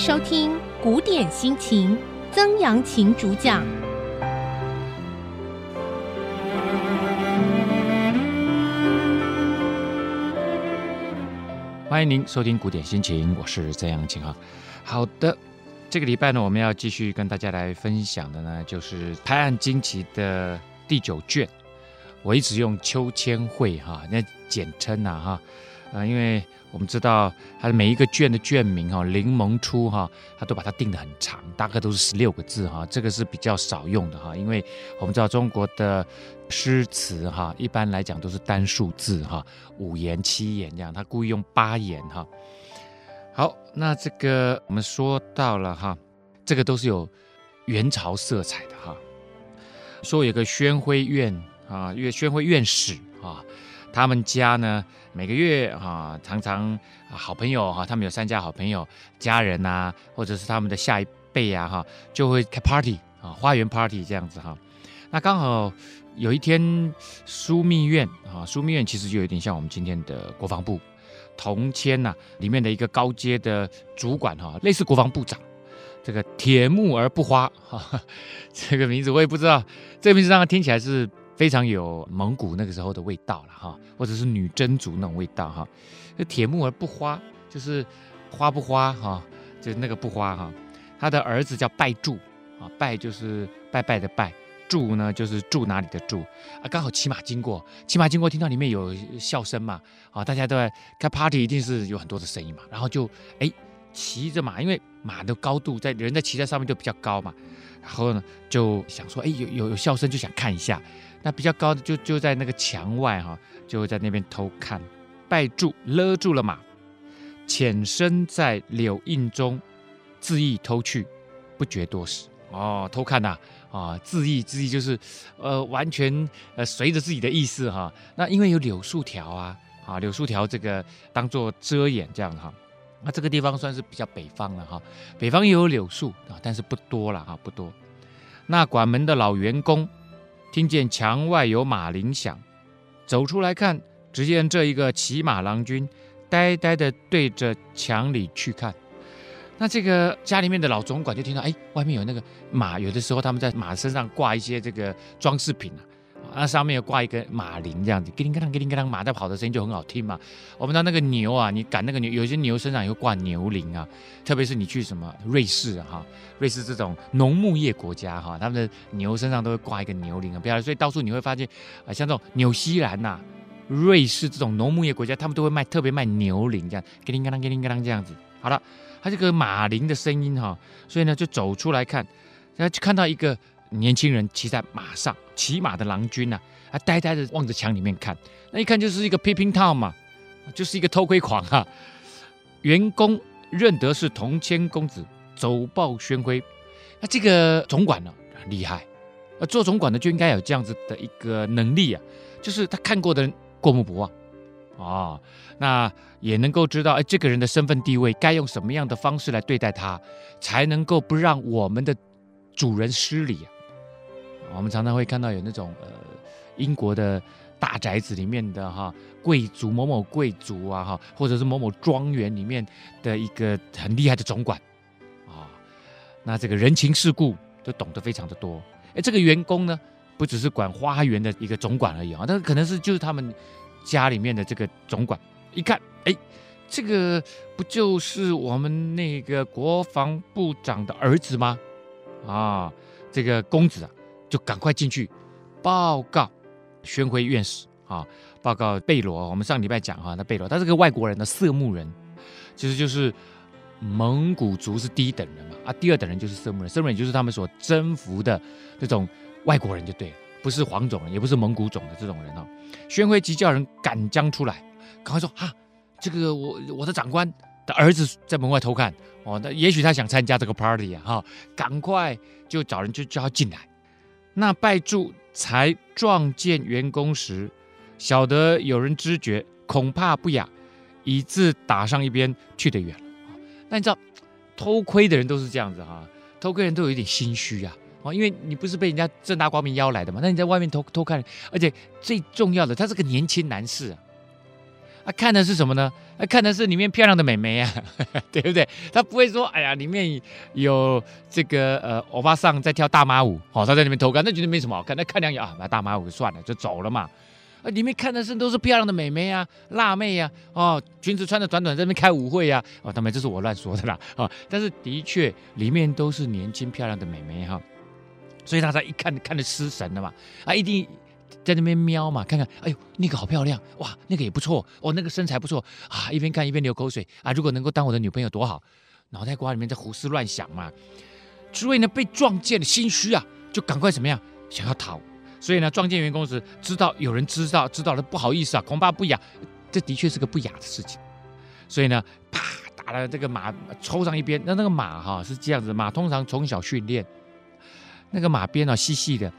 收听古典心情，曾阳晴主讲。欢迎您收听古典心情，我是曾阳晴哈。好的，这个礼拜呢，我们要继续跟大家来分享的呢，就是《拍案惊奇》的第九卷。我一直用秋千会哈，那简称呐哈，呃，因为我们知道它的每一个卷的卷名哈，临门初哈，它都把它定得很长，大概都是十六个字哈，这个是比较少用的哈，因为我们知道中国的诗词哈，一般来讲都是单数字哈，五言七言这样，他故意用八言哈。好，那这个我们说到了哈，这个都是有元朝色彩的哈，说有个宣徽院。啊，因为宣徽院使啊，他们家呢每个月啊，常常好朋友哈，他们有三家好朋友，家人呐，或者是他们的下一辈呀哈，就会开 party 啊，花园 party 这样子哈。那刚好有一天，枢密院啊，枢密院其实就有点像我们今天的国防部，同签呐里面的一个高阶的主管哈，类似国防部长，这个铁木而不花哈，这个名字我也不知道，这个名字让他听起来是。非常有蒙古那个时候的味道了哈，或者是女真族那种味道哈。那铁木儿不花，就是花不花哈，就那个不花哈。他的儿子叫拜柱啊，拜就是拜拜的拜，柱呢就是住哪里的住啊。刚好骑马经过，骑马经过听到里面有笑声嘛，啊，大家都在开 party，一定是有很多的声音嘛。然后就哎骑着马，因为马的高度在人在骑在上面就比较高嘛，然后呢就想说哎有有有笑声就想看一下。那比较高的就就在那个墙外哈，就在那边偷看。拜住勒住了马，潜身在柳荫中，恣意偷去，不觉多时。哦，偷看呐，啊，啊，恣意恣意就是，呃，完全呃随着自己的意思哈。那因为有柳树条啊，啊，柳树条这个当做遮掩这样哈。那这个地方算是比较北方了哈，北方也有柳树啊，但是不多了哈，不多。那管门的老员工。听见墙外有马铃响，走出来看，只见这一个骑马郎君，呆呆的对着墙里去看。那这个家里面的老总管就听到，哎，外面有那个马，有的时候他们在马身上挂一些这个装饰品啊。那上面有挂一个马铃，这样子，咯铃咯啷，咯铃咯啷，马在跑的声音就很好听嘛。我们知道那个牛啊，你赶那个牛，有些牛身上也会挂牛铃啊。特别是你去什么瑞士啊，哈，瑞士这种农牧业国家哈，他们的牛身上都会挂一个牛铃啊，不要，所以到处你会发现啊，像这种纽西兰呐、瑞士这种农牧业国家，他们都会卖特别卖牛铃，这样，咯铃咯啷，咯铃咯啷这样子。好了，它这个马铃的声音哈，所以呢就走出来看，然后就看到一个。年轻人骑在马上，骑马的郎君呐、啊，呆呆的望着墙里面看，那一看就是一个 peeping tom 嘛，就是一个偷窥狂哈、啊。员工认得是同谦公子，走报宣徽。那这个总管呢，很厉害，呃，做总管的就应该有这样子的一个能力啊，就是他看过的人过目不忘啊、哦，那也能够知道哎，这个人的身份地位该用什么样的方式来对待他，才能够不让我们的主人失礼啊。我们常常会看到有那种呃，英国的大宅子里面的哈贵族某某贵族啊哈，或者是某某庄园里面的一个很厉害的总管啊，那这个人情世故都懂得非常的多。哎，这个员工呢，不只是管花园的一个总管而已啊，那可能是就是他们家里面的这个总管。一看，哎，这个不就是我们那个国防部长的儿子吗？啊，这个公子啊。就赶快进去报告宣徽院士啊，报告贝罗。我们上礼拜讲哈，那贝罗他是个外国人的色目人，其实就是蒙古族是第一等人嘛啊，第二等人就是色目人，色目人就是他们所征服的这种外国人就对了，不是黄种人，也不是蒙古种的这种人哈。宣徽急叫人赶将出来，赶快说啊，这个我我的长官的儿子在门外偷看哦，那也许他想参加这个 party 啊哈，赶快就找人就叫他进来。那拜祝才撞见员工时，晓得有人知觉，恐怕不雅，以致打上一边去得远了。那你知道，偷窥的人都是这样子哈，偷窥人都有一点心虚啊，啊，因为你不是被人家正大光明邀来的嘛，那你在外面偷偷看，而且最重要的，他是个年轻男士啊，啊，看的是什么呢？那看的是里面漂亮的美眉啊，对不对？他不会说，哎呀，里面有这个呃欧巴桑在跳大妈舞，哦，他在里面偷看，那觉得没什么好看，那看两眼啊，把大妈舞算了，就走了嘛。啊，里面看的是都是漂亮的美眉啊，辣妹呀、啊，哦，裙子穿的短短，在那边开舞会呀、啊，哦，当然这是我乱说的啦，哦，但是的确里面都是年轻漂亮的美眉哈、所以大家一看看的失神了嘛，啊，一定。在那边瞄嘛，看看，哎呦，那个好漂亮，哇，那个也不错，哦，那个身材不错啊，一边看一边流口水啊，如果能够当我的女朋友多好，脑袋瓜里面在胡思乱想嘛，所以呢，被撞见了，心虚啊，就赶快怎么样，想要逃，所以呢，撞见员工时知道有人知道，知道了不好意思啊，恐怕不雅，这的确是个不雅的事情，所以呢，啪打了这个马抽上一边，那那个马哈是这样子，马通常从小训练，那个马鞭啊细细的，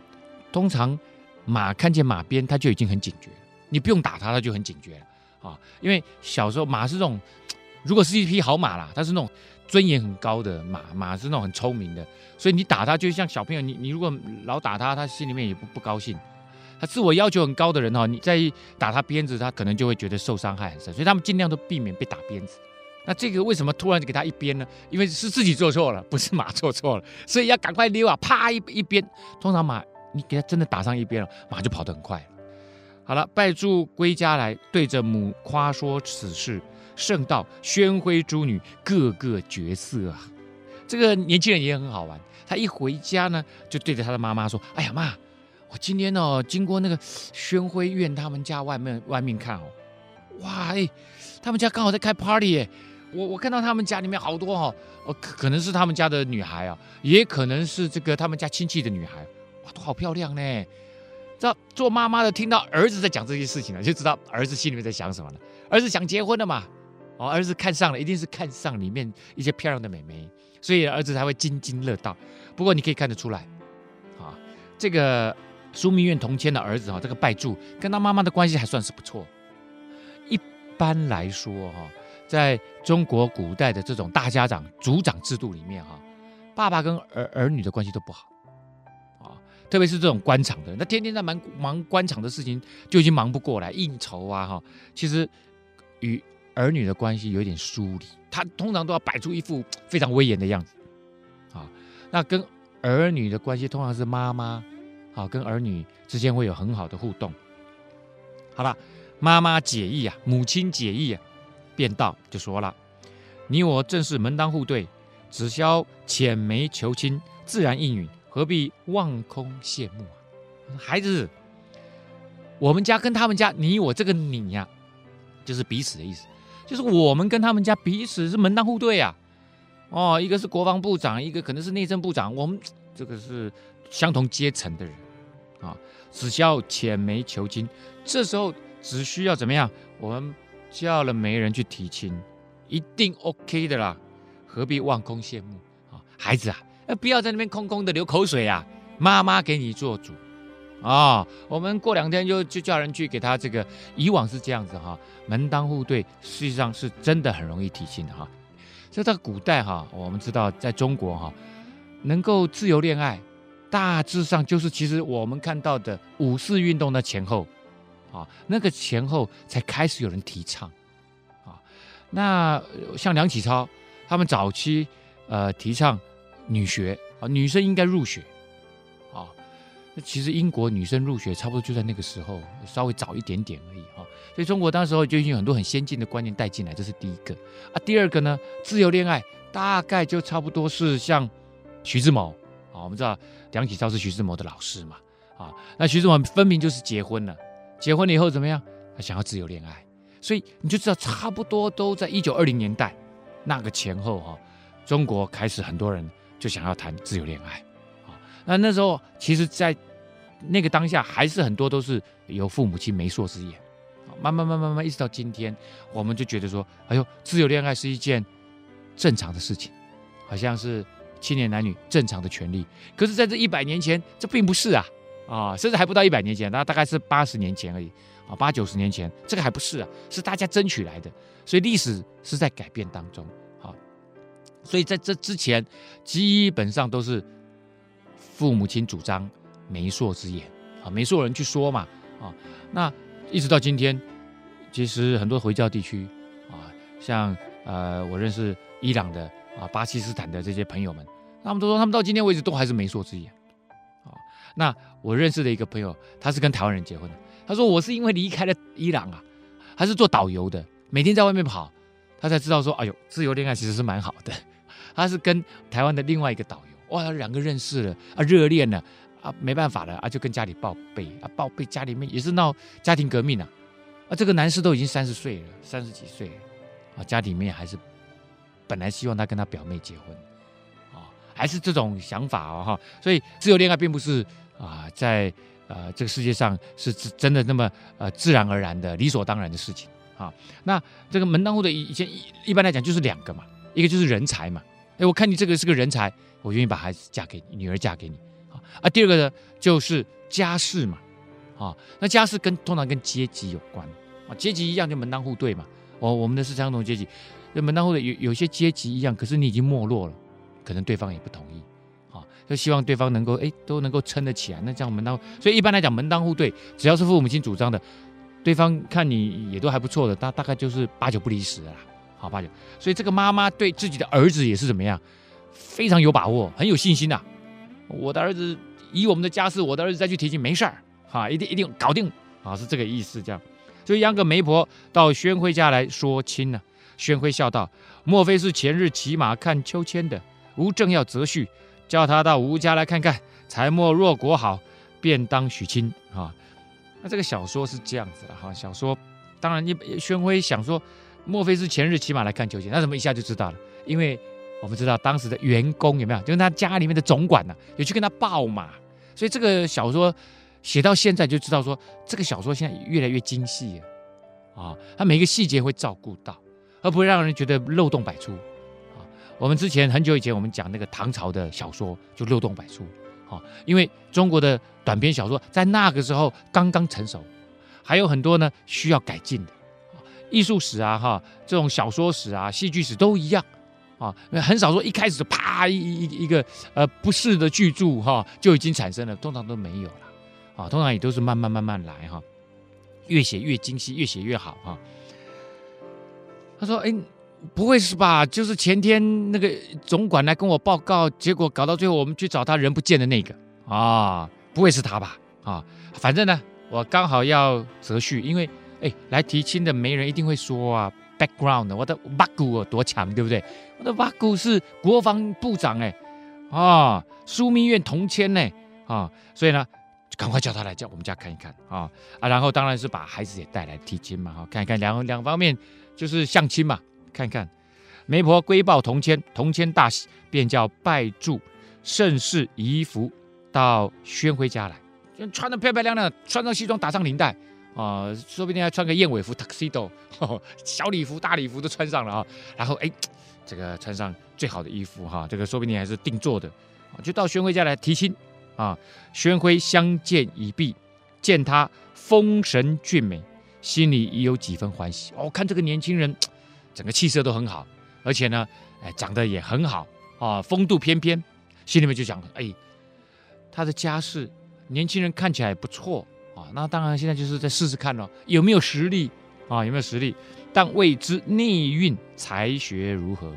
通常。马看见马鞭，它就已经很警觉。你不用打它，它就很警觉了啊。因为小时候马是这种，如果是一匹好马啦，它是那种尊严很高的马，马是那种很聪明的，所以你打它，就像小朋友，你你如果老打它，它心里面也不不高兴。他自我要求很高的人哈，你再打他鞭子，他可能就会觉得受伤害很深，所以他们尽量都避免被打鞭子。那这个为什么突然给他一鞭呢？因为是自己做错了，不是马做错了，所以要赶快溜啊，啪一一鞭。通常马。你给他真的打上一边了，马就跑得很快。好了，败柱归家来，对着母夸说此事，圣道宣徽诸女个个绝色啊。这个年轻人也很好玩，他一回家呢，就对着他的妈妈说：“哎呀妈，我今天哦经过那个宣徽院他们家外面外面看哦，哇哎，他们家刚好在开 party 耶，我我看到他们家里面好多哦，可可能是他们家的女孩啊，也可能是这个他们家亲戚的女孩。”哇，都好漂亮呢！知道做妈妈的听到儿子在讲这些事情了，就知道儿子心里面在想什么了。儿子想结婚了嘛？哦，儿子看上了，一定是看上里面一些漂亮的美眉，所以儿子才会津津乐道。不过你可以看得出来，啊，这个枢密院同签的儿子哈，这个拜柱跟他妈妈的关系还算是不错。一般来说哈，在中国古代的这种大家长族长制度里面哈，爸爸跟儿儿女的关系都不好。特别是这种官场的人，他天天在忙忙官场的事情，就已经忙不过来应酬啊哈。其实与儿女的关系有一点疏离，他通常都要摆出一副 非常威严的样子啊。那跟儿女的关系通常是妈妈啊，跟儿女之间会有很好的互动。好了，妈妈解意啊，母亲解意啊，便道就说了：“你我正是门当户对，只消浅眉求亲，自然应允。”何必望空羡慕啊，孩子，我们家跟他们家，你我这个你呀、就是彼此的意思，就是我们跟他们家彼此是门当户对啊。哦，一个是国防部长，一个可能是内政部长，我们这个是相同阶层的人啊。只需要浅眉求亲，这时候只需要怎么样？我们叫了媒人去提亲，一定 OK 的啦。何必望空羡慕啊，孩子啊！不要在那边空空的流口水啊！妈妈给你做主啊、哦！我们过两天就就叫人去给他这个。以往是这样子哈，门当户对，实际上是真的很容易提亲的哈。所以在古代哈，我们知道在中国哈，能够自由恋爱，大致上就是其实我们看到的五四运动的前后啊，那个前后才开始有人提倡啊。那像梁启超他们早期呃提倡。女学啊，女生应该入学啊。那其实英国女生入学差不多就在那个时候，稍微早一点点而已哈。所以中国当时候就已经有很多很先进的观念带进来，这是第一个啊。第二个呢，自由恋爱大概就差不多是像徐志摩啊，我们知道梁启超是徐志摩的老师嘛啊。那徐志摩分明就是结婚了，结婚了以后怎么样？他想要自由恋爱，所以你就知道差不多都在一九二零年代那个前后哈，中国开始很多人。就想要谈自由恋爱，啊，那那时候其实，在那个当下，还是很多都是由父母亲媒妁之言，慢慢慢慢慢，一直到今天，我们就觉得说，哎呦，自由恋爱是一件正常的事情，好像是青年男女正常的权利。可是，在这一百年前，这并不是啊，啊，甚至还不到一百年前，那大概是八十年前而已，啊，八九十年前，这个还不是啊，是大家争取来的，所以历史是在改变当中。所以在这之前，基本上都是父母亲主张媒妁之言啊，媒妁人去说嘛啊。那一直到今天，其实很多回教地区啊，像呃，我认识伊朗的啊、巴基斯坦的这些朋友们，他们都说他们到今天为止都还是媒妁之言。啊，那我认识的一个朋友，他是跟台湾人结婚的。他说我是因为离开了伊朗啊，他是做导游的，每天在外面跑，他才知道说，哎呦，自由恋爱其实是蛮好的。他是跟台湾的另外一个导游，哇，两个认识了啊，热恋了啊，没办法了啊，就跟家里报备啊，报备家里面也是闹家庭革命啊，啊，这个男士都已经三十岁了，三十几岁了啊，家里面还是本来希望他跟他表妹结婚啊，还是这种想法哦哈，所以自由恋爱并不是啊，在呃这个世界上是真的那么呃自然而然的理所当然的事情啊。那这个门当户对以前一一般来讲就是两个嘛，一个就是人才嘛。哎，我看你这个是个人才，我愿意把孩子嫁给你，女儿嫁给你啊。第二个呢，就是家世嘛，啊，那家世跟通常跟阶级有关啊，阶级一样就门当户对嘛。哦，我们的是相同阶级，那门当户对有有些阶级一样，可是你已经没落了，可能对方也不同意，啊，就希望对方能够哎都能够撑得起来。那这样门当，所以一般来讲门当户对，只要是父母亲主张的，对方看你也都还不错的，大大概就是八九不离十的啦。好八九，所以这个妈妈对自己的儿子也是怎么样，非常有把握，很有信心呐、啊。我的儿子以我们的家世，我的儿子再去提亲没事儿，哈，一定一定搞定，啊，是这个意思这样。所以央个媒婆到宣辉家来说亲呢、宣辉笑道：“莫非是前日骑马看秋千的？吴正要择婿，叫他到吴家来看看。才莫若果好，便当许亲。”啊，那这个小说是这样子的哈。小说当然，你宣辉想说。莫非是前日骑马来看秋千？那怎么一下就知道了？因为我们知道当时的员工有没有，就是他家里面的总管呢、有去跟他报马，所以这个小说写到现在就知道说，这个小说现在越来越精细了啊，他每一个细节会照顾到，而不会让人觉得漏洞百出啊。我们之前很久以前我们讲那个唐朝的小说就漏洞百出啊，因为中国的短篇小说在那个时候刚刚成熟，还有很多呢需要改进的。艺术史啊，哈，这种小说史啊、戏剧史都一样，啊，很少说一开始就啪一一一个呃不是的巨著哈就已经产生了，通常都没有了，啊，通常也都是慢慢慢慢来哈，越写越精细，越写越好哈。他说：“哎，不会是吧？就是前天那个总管来跟我报告，结果搞到最后我们去找他人不见的那个啊，不会是他吧？啊，反正呢，我刚好要择婿，因为。”哎，来提亲的媒人一定会说啊，background，我的八股有多强，对不对？我的八股是国防部长哎，啊，枢密院同签呢，啊，所以呢，赶快叫他来叫我们家看一看啊啊，然后当然是把孩子也带来提亲嘛，哈，看一看两两方面就是相亲嘛，看一看。媒婆归报同签，同签大喜，便叫拜祝盛世仪服到宣辉家来，穿的漂漂亮亮，穿上西装，打上领带。啊，说不定还穿个燕尾服 tuxedo，小礼服、大礼服都穿上了啊。然后哎，这个穿上最好的衣服哈，这个说不定还是定做的，就到宣辉家来提亲啊。宣辉相见已毕，见他丰神俊美，心里已有几分欢喜。哦，看这个年轻人，整个气色都很好，而且呢，哎，长得也很好啊，风度翩翩，心里面就想，哎，他的家世，年轻人看起来不错。那当然，现在就是再试试看喽，有没有实力啊？有没有实力？但未知内蕴才学如何。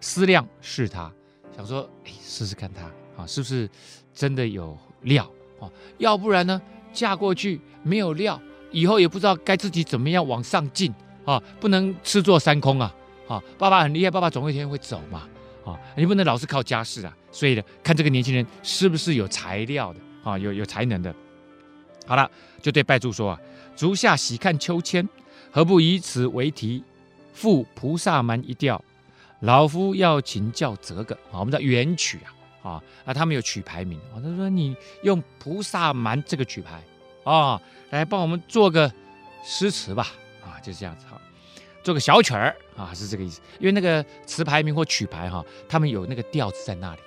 思量是他，想说，哎，试试看他啊，是不是真的有料啊？要不然呢，嫁过去没有料，以后也不知道该自己怎么样往上进啊，不能吃坐三空啊！啊，爸爸很厉害，爸爸总有一天会走嘛！啊，你不能老是靠家世啊！所以呢，看这个年轻人是不是有材料的啊？有有才能的。好了，就对拜祝说啊，足下喜看秋千，何不以此为题，赋菩萨蛮一调？老夫要请教这个啊，我们叫元曲啊，啊啊，他们有曲牌名啊。他说你用菩萨蛮这个曲牌啊，来帮我们做个诗词吧啊，就是这样子哈，做个小曲儿啊，是这个意思。因为那个词牌名或曲牌哈，他们有那个调子在那里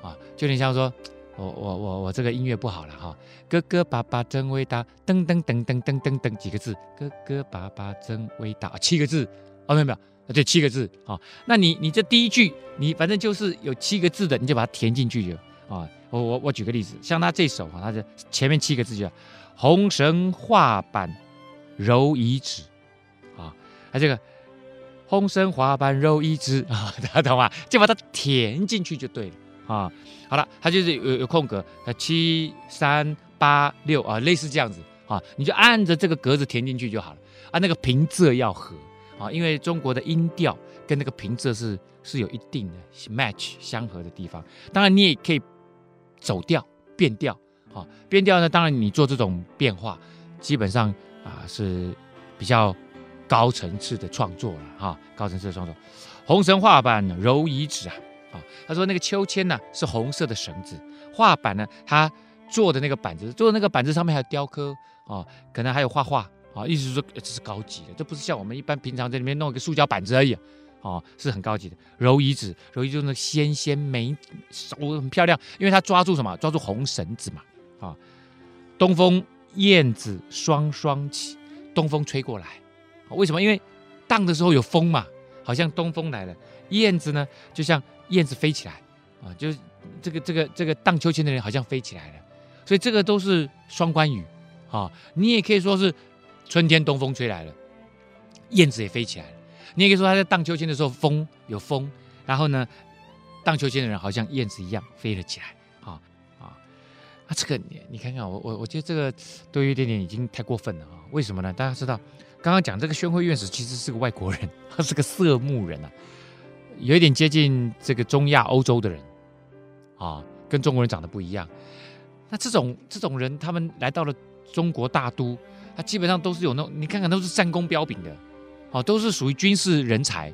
啊，就你像说。我我我我这个音乐不好了哈，哥哥爸爸真伟大，噔噔噔噔噔噔噔几个字，哥哥爸爸真伟大，七个字，哦没有没有，对七个字啊，那你你这第一句你反正就是有七个字的，你就把它填进去就啊，我我我举个例子，像他这首哈，他这前面七个字叫红绳画板揉移指啊，他这个红绳画板揉一枝啊，大家懂吗？就把它填进去就对了啊。好了，它就是有有空格，呃，七三八六啊，类似这样子啊，你就按着这个格子填进去就好了啊。那个平仄要合啊，因为中国的音调跟那个平仄是是有一定的 match 相合的地方。当然，你也可以走调变调啊，变调呢，当然你做这种变化，基本上啊是比较。高层次的创作了哈，高层次的创作，红绳画板揉一指啊，啊，他说那个秋千呢是红色的绳子，画板呢他做的那个板子，做的那个板子上面还有雕刻啊，可能还有画画啊，意思是说这是高级的，这不是像我们一般平常在里面弄一个塑胶板子而已啊，是很高级的。揉一指，揉一指那纤纤美手很漂亮，因为他抓住什么？抓住红绳子嘛啊。东风燕子双双起，东风吹过来。为什么？因为荡的时候有风嘛，好像东风来了。燕子呢，就像燕子飞起来啊，就是这个这个这个荡秋千的人好像飞起来了。所以这个都是双关语啊。你也可以说是春天东风吹来了，燕子也飞起来了。你也可以说他在荡秋千的时候风有风，然后呢，荡秋千的人好像燕子一样飞了起来啊啊。啊，这个你你看看我我我觉得这个都有一点点已经太过分了啊。为什么呢？大家知道。刚刚讲这个宣惠院士其实是个外国人，他是个色目人啊，有一点接近这个中亚欧洲的人啊，跟中国人长得不一样。那这种这种人，他们来到了中国大都，他基本上都是有那种，你看看都是战功彪炳的，哦，都是属于军事人才。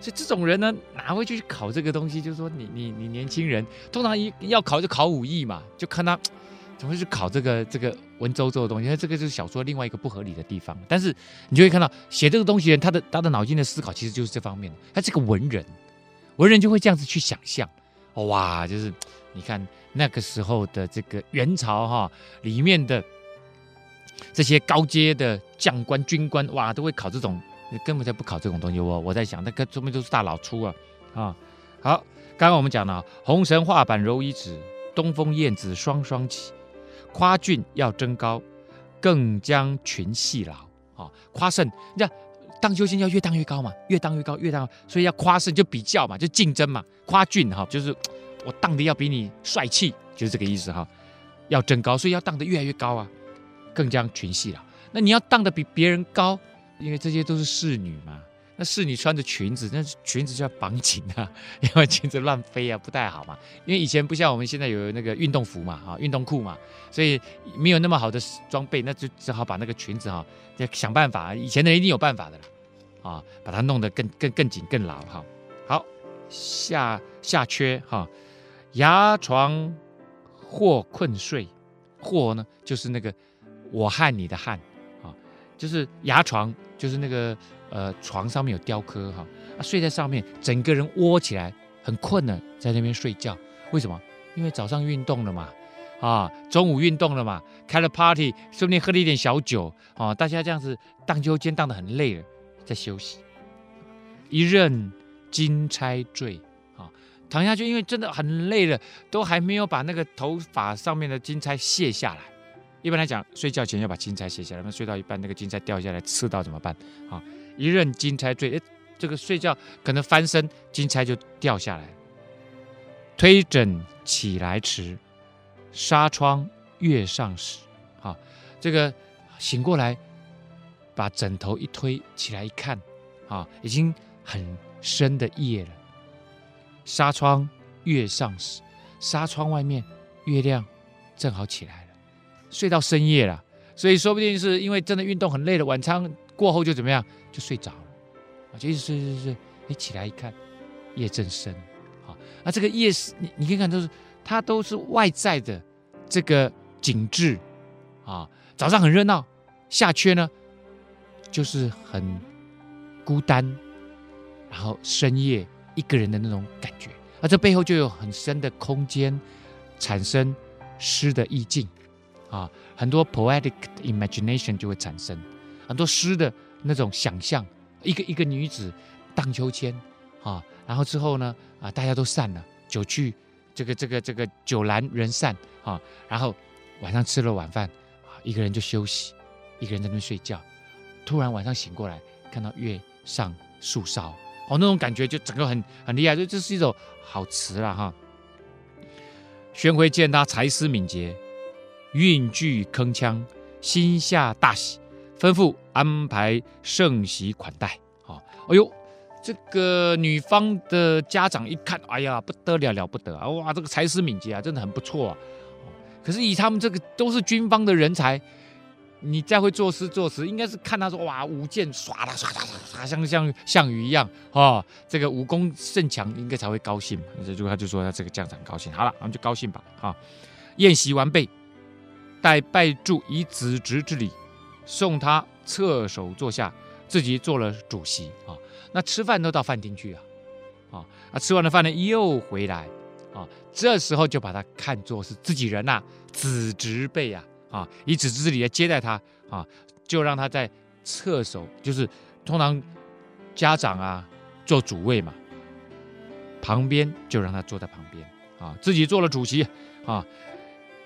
所以这种人呢，哪会去考这个东西？就是说你，你你你年轻人，通常一要考就考武艺嘛，就看他。怎么会去考这个这个文绉绉的东西？那这个就是小说另外一个不合理的地方。但是你就会看到写这个东西人，他的他的脑筋的思考其实就是这方面。他是个文人，文人就会这样子去想象。哇，就是你看那个时候的这个元朝哈，里面的这些高阶的将官军官，哇，都会考这种，根本就不考这种东西。我我在想，那个说明都是大老粗啊啊。好，刚刚我们讲了红绳画板揉一指，东风燕子双双起。夸俊要争高，更将群系牢。啊，夸胜，你看荡秋千要越荡越高嘛，越荡越高，越荡，所以要夸胜就比较嘛，就竞争嘛。夸俊哈，就是我荡的要比你帅气，就是这个意思哈。要争高，所以要荡得越来越高啊，更将群系老。那你要荡得比别人高，因为这些都是侍女嘛。那侍女穿着裙子，那裙子就要绑紧啊，因为裙子乱飞啊，不太好嘛。因为以前不像我们现在有那个运动服嘛，啊，运动裤嘛，所以没有那么好的装备，那就只好把那个裙子哈，要想办法。以前的人一定有办法的啦，啊，把它弄得更更更紧更牢哈。好，下下阙哈，牙床或困睡，或呢就是那个我汗你的汗，啊，就是牙床，就是那个。呃，床上面有雕刻哈，啊，睡在上面，整个人窝起来，很困了，在那边睡觉。为什么？因为早上运动了嘛，啊，中午运动了嘛，开了 party，说不定喝了一点小酒，啊，大家这样子荡秋千荡得很累了，在休息。一任金钗坠，啊，躺下去，因为真的很累了，都还没有把那个头发上面的金钗卸下来。一般来讲，睡觉前要把金钗卸下来，那睡到一半那个金钗掉下来刺到怎么办？啊？一任金钗坠，哎，这个睡觉可能翻身，金钗就掉下来。推枕起来迟，纱窗月上时。啊，这个醒过来，把枕头一推起来一看，啊，已经很深的夜了。纱窗月上时，纱窗外面月亮正好起来了，睡到深夜了。所以说不定是因为真的运动很累了，晚餐过后就怎么样？就睡着了，就一直睡睡睡，你起来一看，夜正深，啊，那这个夜是，你你可以看都是它都是外在的这个景致，啊，早上很热闹，下阙呢就是很孤单，然后深夜一个人的那种感觉，而这背后就有很深的空间，产生诗的意境，啊，很多 poetic imagination 就会产生，很多诗的。那种想象，一个一个女子荡秋千，啊，然后之后呢，啊，大家都散了，酒去，这个这个这个酒阑人散，啊，然后晚上吃了晚饭，啊，一个人就休息，一个人在那边睡觉，突然晚上醒过来，看到月上树梢，哦，那种感觉就整个很很厉害，就这是一首好词了哈。宣徽见他才思敏捷，韵句铿锵，心下大喜，吩咐安排盛席款待。啊，哎呦，这个女方的家长一看，哎呀，不得了，了不得啊！哇，这个才思敏捷啊，真的很不错啊。可是以他们这个都是军方的人才。你再会作诗作词，应该是看他说哇，舞剑唰啦唰唰唰，像像项羽一样啊，这个武功甚强，应该才会高兴嘛。这就他就说他这个将长高兴，好了，我们就高兴吧。啊，宴席完备，待拜祝以子侄之礼，送他侧首坐下，自己做了主席啊。那吃饭都到饭厅去啊，啊，那吃完了饭呢又回来啊，这时候就把他看作是自己人呐、子侄辈呀。啊，以子侄之礼来接待他啊，就让他在侧首，就是通常家长啊做主位嘛，旁边就让他坐在旁边啊，自己做了主席啊。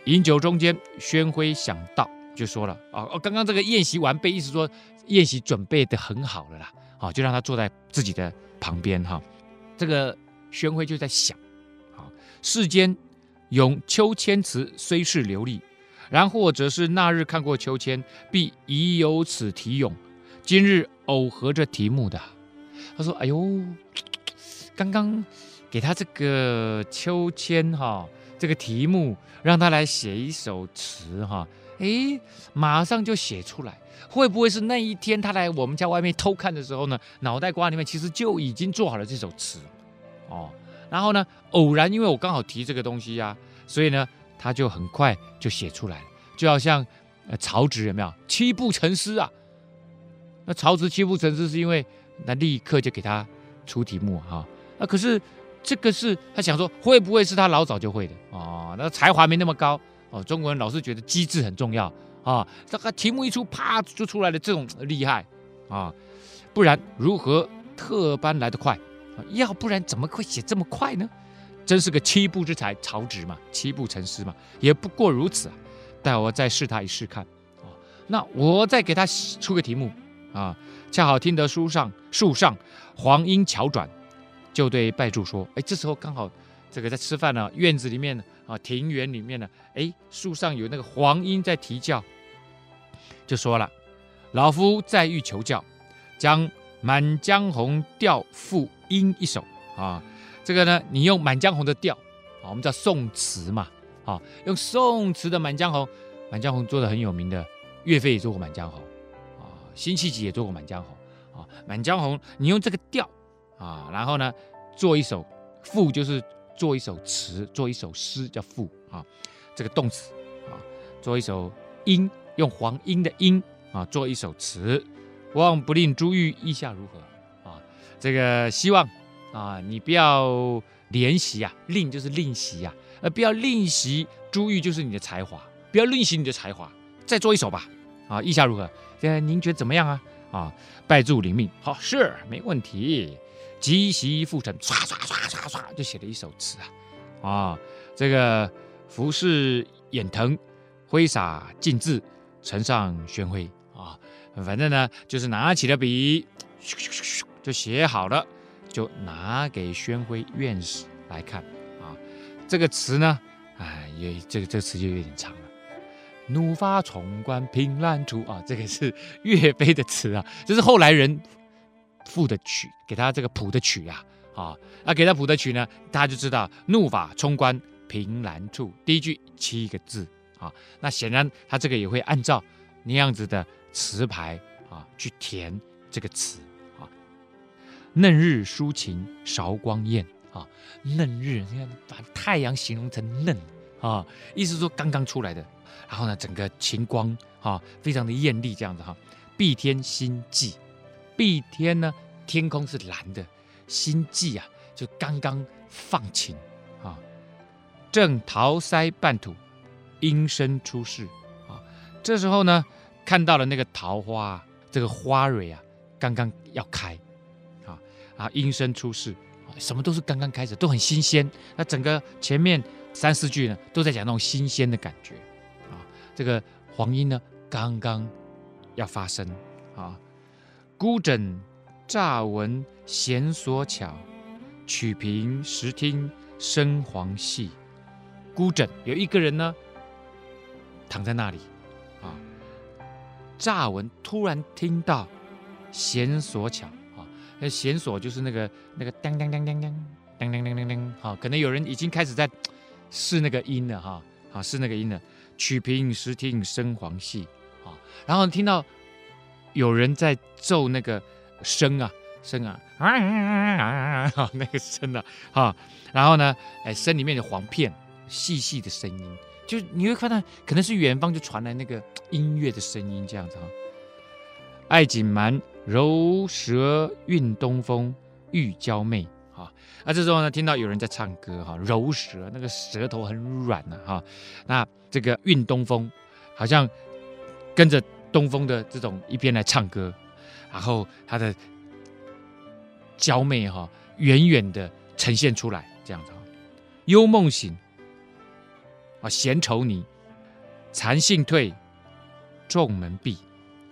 饮酒中间，宣徽想到就说了，哦，刚刚这个宴席完备，意思说宴席准备得很好了啦，啊，就让他坐在自己的旁边哈。这个宣徽就在想，啊，世间咏秋千词虽是流利。然或者是那日看过秋千，必已有此题咏。今日偶合这题目的，他说：“哎呦，刚刚给他这个秋千哈，这个题目让他来写一首词哈，哎，马上就写出来。会不会是那一天他来我们家外面偷看的时候呢，脑袋瓜里面其实就已经做好了这首词哦？然后呢，偶然因为我刚好提这个东西呀、啊，所以呢。”他就很快就写出来了，就好像呃曹植有没有七步成诗啊？那曹植七步成诗是因为那立刻就给他出题目哈、那可是这个是他想说会不会是他老早就会的哦？那才华没那么高哦、中国人老是觉得机智很重要啊。这个题目一出，啪就出来了，这种厉害啊！不然如何特班来得快？要不然怎么会写这么快呢？真是个七步之才，曹植嘛，七步成诗嘛，也不过如此啊。待我再试他一试看啊。那我再给他出个题目啊。恰好听得书上树上黄莺巧转，就对拜祝说：“哎，这时候刚好这个在吃饭呢，院子里面啊，庭园里面呢，哎，树上有那个黄莺在啼叫，就说了：老夫再欲求教，将《满江红》调赋莺一首啊。”这个呢，你用《满江红》的调啊，我们叫宋词嘛，啊，用宋词的《满江红》，《满江红》做的很有名的，岳飞也做过《满江红》，啊，辛弃疾也做过《满江红》，啊，《满江红》你用这个调啊，然后呢，做一首赋，就是做一首词，做一首诗叫赋啊，这个动词啊，做一首音，用黄莺的莺啊，做一首词，望不令珠玉意下如何啊？这个希望。啊，你不要怜惜啊，吝就是吝惜啊，呃，不要吝惜珠玉就是你的才华，不要吝惜你的才华，再做一首吧，啊，意下如何？现在您觉得怎么样啊？啊，拜祝领命，好，是没问题，即席赋成，唰唰唰唰唰就写了一首词啊，啊，这个拂拭眼腾，挥洒尽致，呈上宣徽啊，反正呢就是拿起了笔，就写好了。就拿给宣徽院士来看啊，这个词呢，哎，也这个这个词就有点长了。怒发冲冠凭栏处啊，这个是岳飞的词啊，这是后来人赋的曲，给他这个谱的曲啊，啊，那给他谱的曲呢，大家就知道怒发冲冠凭栏处，第一句七个字啊，那显然他这个也会按照那样子的词牌啊去填这个词啊。嫩日抒情韶光艳啊，嫩日，你看把太阳形容成嫩啊，意思说刚刚出来的。然后呢，整个晴光啊，非常的艳丽，这样子哈。碧天新霁，碧天呢，天空是蓝的，新霁啊，就刚刚放晴啊。正桃腮半吐，莺声出世啊。这时候呢，看到了那个桃花，这个花蕊啊，刚刚要开。啊啊，莺声出世，什么都是刚刚开始，都很新鲜。那整个前面三四句呢，都在讲那种新鲜的感觉。啊，这个黄莺呢，刚刚要发声。啊，孤枕乍闻弦索巧，曲屏时听声簧细。孤枕有一个人呢，躺在那里，啊，乍闻突然听到弦索巧啊，那弦索就是那个那个当当当当当当当当当，好，可能有人已经开始在试那个音了哈，啊，试那个音了。曲屏时听声簧细，啊，然后听到有人在奏那个笙啊笙啊啊啊啊，那个笙啊，哈，然后呢，哎，笙里面的簧片。细细的声音，就你会看到，可能是远方就传来那个音乐的声音，这样子哈。爱锦蛮柔舌韵东风，玉娇媚哈。那这时候呢，听到有人在唱歌哈，柔舌，那个舌头很软呐哈。那这个韵东风，好像跟着东风的这种一边来唱歌，然后他的娇媚哈，远远的呈现出来，这样子哈。幽梦醒。啊，闲愁你，残兴退，重门闭。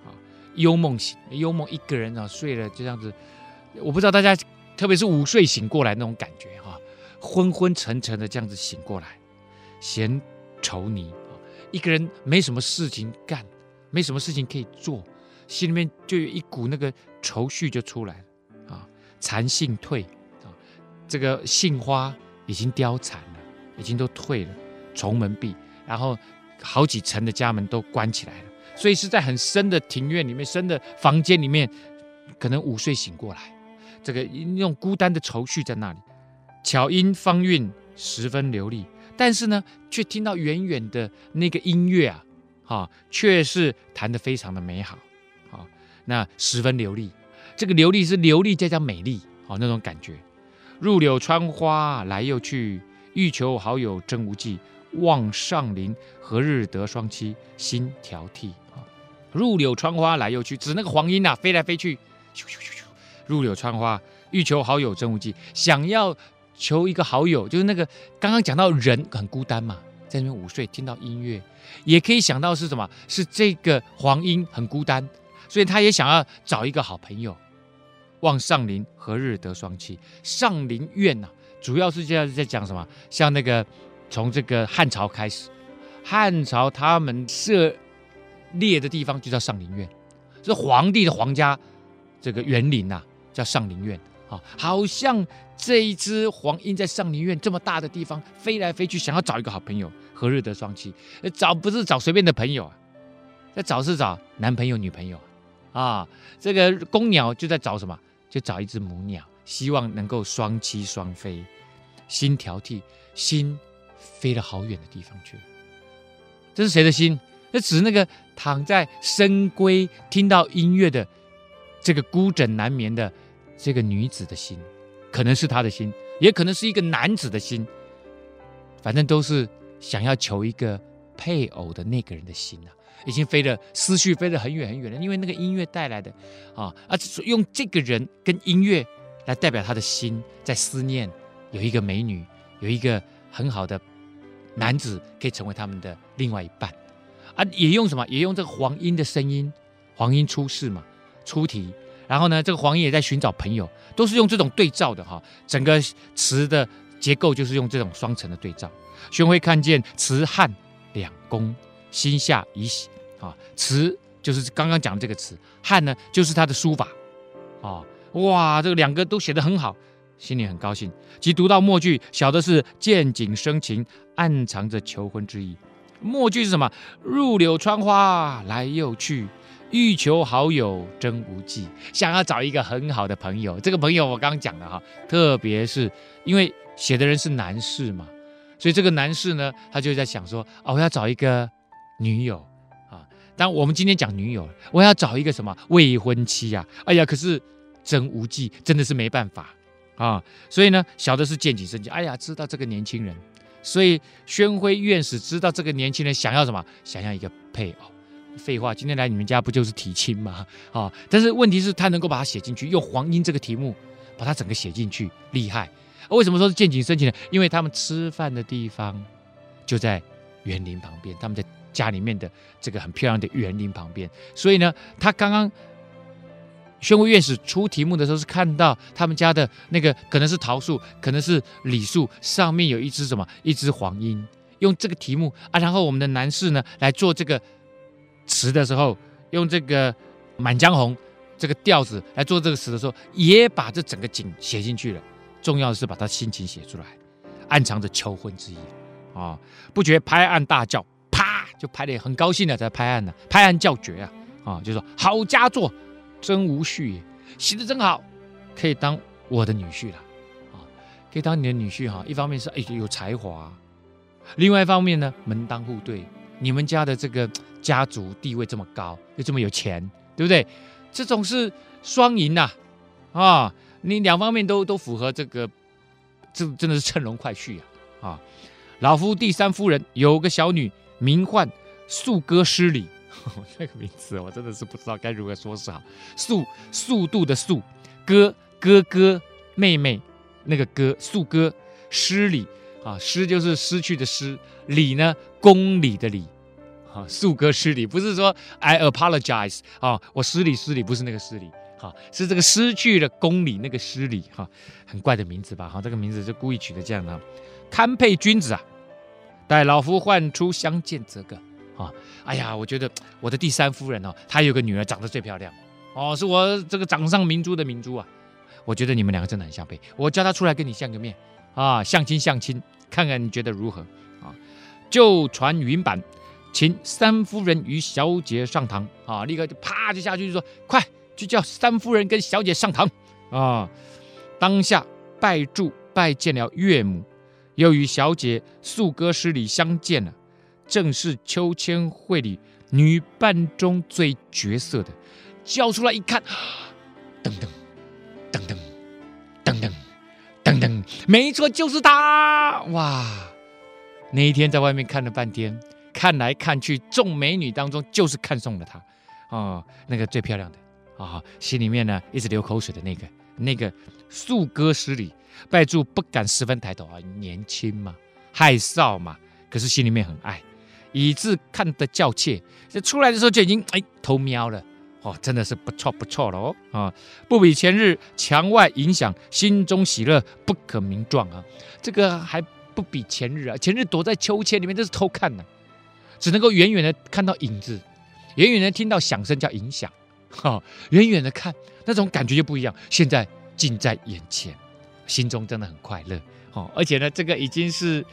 啊，幽梦醒，幽梦一个人啊睡了，就这样子。我不知道大家，特别是午睡醒过来那种感觉哈，昏昏沉沉的这样子醒过来，闲愁你，一个人没什么事情干，没什么事情可以做，心里面就有一股那个愁绪就出来了啊。残兴退啊，这个杏花已经凋残了，已经都退了。重门闭，然后好几层的家门都关起来了，所以是在很深的庭院里面、深的房间里面，可能午睡醒过来，这个那种孤单的愁绪在那里。巧音芳韵十分流利，但是呢，却听到远远的那个音乐啊，哈，却是弹得非常的美好，啊，那十分流利。这个流利是流利再加美丽，啊，那种感觉。入柳穿花来又去，欲求好友真无计。望上林何日得双栖，心调替啊！入柳穿花来又去，指那个黄莺啊，飞来飞去，咻咻咻咻。入柳穿花，欲求好友真无计，想要求一个好友，就是那个刚刚讲到人很孤单嘛，在那边午睡，听到音乐，也可以想到是什么？是这个黄莺很孤单，所以他也想要找一个好朋友。望上林何日得双栖？上林苑呐、主要是这样在讲什么？像那个。从这个汉朝开始，汉朝他们设猎的地方就叫上林苑，是皇帝的皇家这个园林呐，叫上林苑啊。好像这一只黄莺在上林苑这么大的地方飞来飞去，想要找一个好朋友，何日得双栖？找不是找随便的朋友啊，那找是找男朋友、女朋友啊。这个公鸟就在找什么？就找一只母鸟，希望能够双栖双飞。心调替，心。飞了好远的地方去，这是谁的心？那指那个躺在深闺听到音乐的这个孤枕难眠的这个女子的心，可能是她的心，也可能是一个男子的心，反正都是想要求一个配偶的那个人的心啊，已经飞了思绪飞得很远很远了，因为那个音乐带来的啊，而用这个人跟音乐来代表他的心在思念，有一个美女，有一个很好的。男子可以成为他们的另外一半，啊，也用什么？也用这个黄莺的声音，黄莺出世嘛，出题。然后呢，这个黄莺也在寻找朋友，都是用这种对照的哈。整个词的结构就是用这种双层的对照。宣徽看见词汉两公，心下已喜啊。词就是刚刚讲的这个词，汉呢就是他的书法啊。哇，这个两个都写得很好。心里很高兴，即读到末句，晓得是见景生情，暗藏着求婚之意。末句是什么？入柳穿花来又去，欲求好友真无计。想要找一个很好的朋友，这个朋友我刚刚讲了哈，特别是因为写的人是男士嘛，所以这个男士呢，他就在想说，哦，我要找一个女友啊。当我们今天讲女友，我要找一个什么未婚妻呀？哎呀，可是真无计，真的是没办法。啊，所以呢，晓得是见景生情。哎呀，知道这个年轻人，所以宣徽院士知道这个年轻人想要什么，想要一个配偶。废话，今天来你们家不就是提亲吗？啊，但是问题是，他能够把它写进去，用黄莺这个题目把它整个写进去，厉害。为什么说是见景生情呢？因为他们吃饭的地方就在园林旁边，他们在家里面的这个很漂亮的园林旁边，所以呢，他刚刚宣武院士出题目的时候是看到他们家的那个可能是桃树，可能是李树，上面有一只什么一只黄莺，用这个题目啊，然后我们的男士呢来做这个词的时候，用这个《满江红》这个调子来做这个词的时候，也把这整个景写进去了。重要的是把他心情写出来，暗藏着求婚之意啊！不觉拍案大叫，啪就拍得很高兴的在拍案呢，拍案叫绝啊！啊，就说好佳作。真无序，写的真好，可以当我的女婿了啊！可以当你的女婿哈。一方面是哎有才华，另外一方面呢门当户对，你们家的这个家族地位这么高，又这么有钱，对不对？这种是双赢呐啊！你两方面都都符合这个，这真的是乘龙快婿啊！啊，老夫第三夫人有个小女，名唤素歌诗礼。这个名字我真的是不知道该如何说是好。速速度的速，哥哥哥妹妹那个哥，素歌失礼啊，失就是失去的失，礼呢公礼的礼啊，素歌失礼不是说 I apologize 啊，我失礼失礼不是那个失礼哈，是这个失去了公理那个失礼哈，很怪的名字吧哈，这个名字就故意取的这样的，堪配君子啊，待老夫唤出相见则个。啊，哎呀，我觉得我的第三夫人哦，她有个女儿长得最漂亮，哦，是我这个掌上明珠的明珠啊。我觉得你们两个真的很相配，我叫她出来跟你相个面啊，相亲相亲，看看你觉得如何啊？就传云板，请三夫人与小姐上堂啊，立刻就啪就下去就说，快就叫三夫人跟小姐上堂啊。当下拜祝拜见了岳母，又与小姐素歌诗礼相见了。正是秋千会里女伴中最绝色的，叫出来一看，噔噔噔噔噔噔噔噔，没错，就是她！哇！那一天在外面看了半天，看来看去，众美女当中就是看中了她，哦，那个最漂亮的啊，心里面呢一直流口水的那个，那个素歌诗礼，拜祝不敢十分抬头啊，年轻嘛，害臊嘛，可是心里面很爱。以致看得较切，这出来的时候就已经哎偷瞄了。哦，真的是不错不错了哦啊，不比前日墙外影响，心中喜乐不可名状啊，这个还不比前日啊，前日躲在秋千里面这是偷看呢、只能够远远的看到影子，远远的听到响声叫影响，哈，远远的看那种感觉就不一样，现在近在眼前，心中真的很快乐哦，而且呢，这个已经是。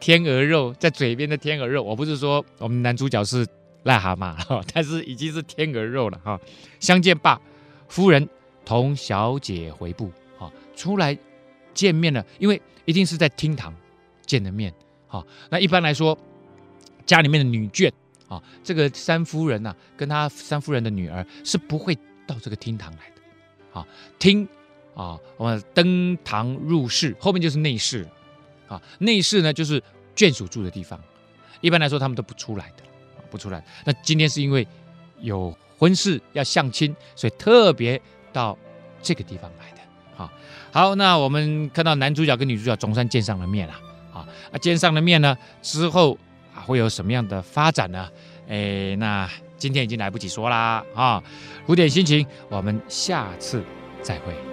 天鹅肉在嘴边的天鹅肉，我不是说我们男主角是癞蛤蟆哈，但是已经是天鹅肉了哈。相见罢，夫人同小姐回步哈，出来见面了，因为一定是在厅堂见的面哈。那一般来说，家里面的女眷啊，这个三夫人呐，跟她三夫人的女儿是不会到这个厅堂来的啊。厅啊，我们登堂入室，后面就是内室。啊，内室呢就是眷属住的地方，一般来说他们都不出来的，不出来。那今天是因为有婚事要相亲，所以特别到这个地方来的。好，好，那我们看到男主角跟女主角总算见上了面了。啊，啊，见上了面呢之后会有什么样的发展呢？哎，那今天已经来不及说啦。啊，古典心情，我们下次再会。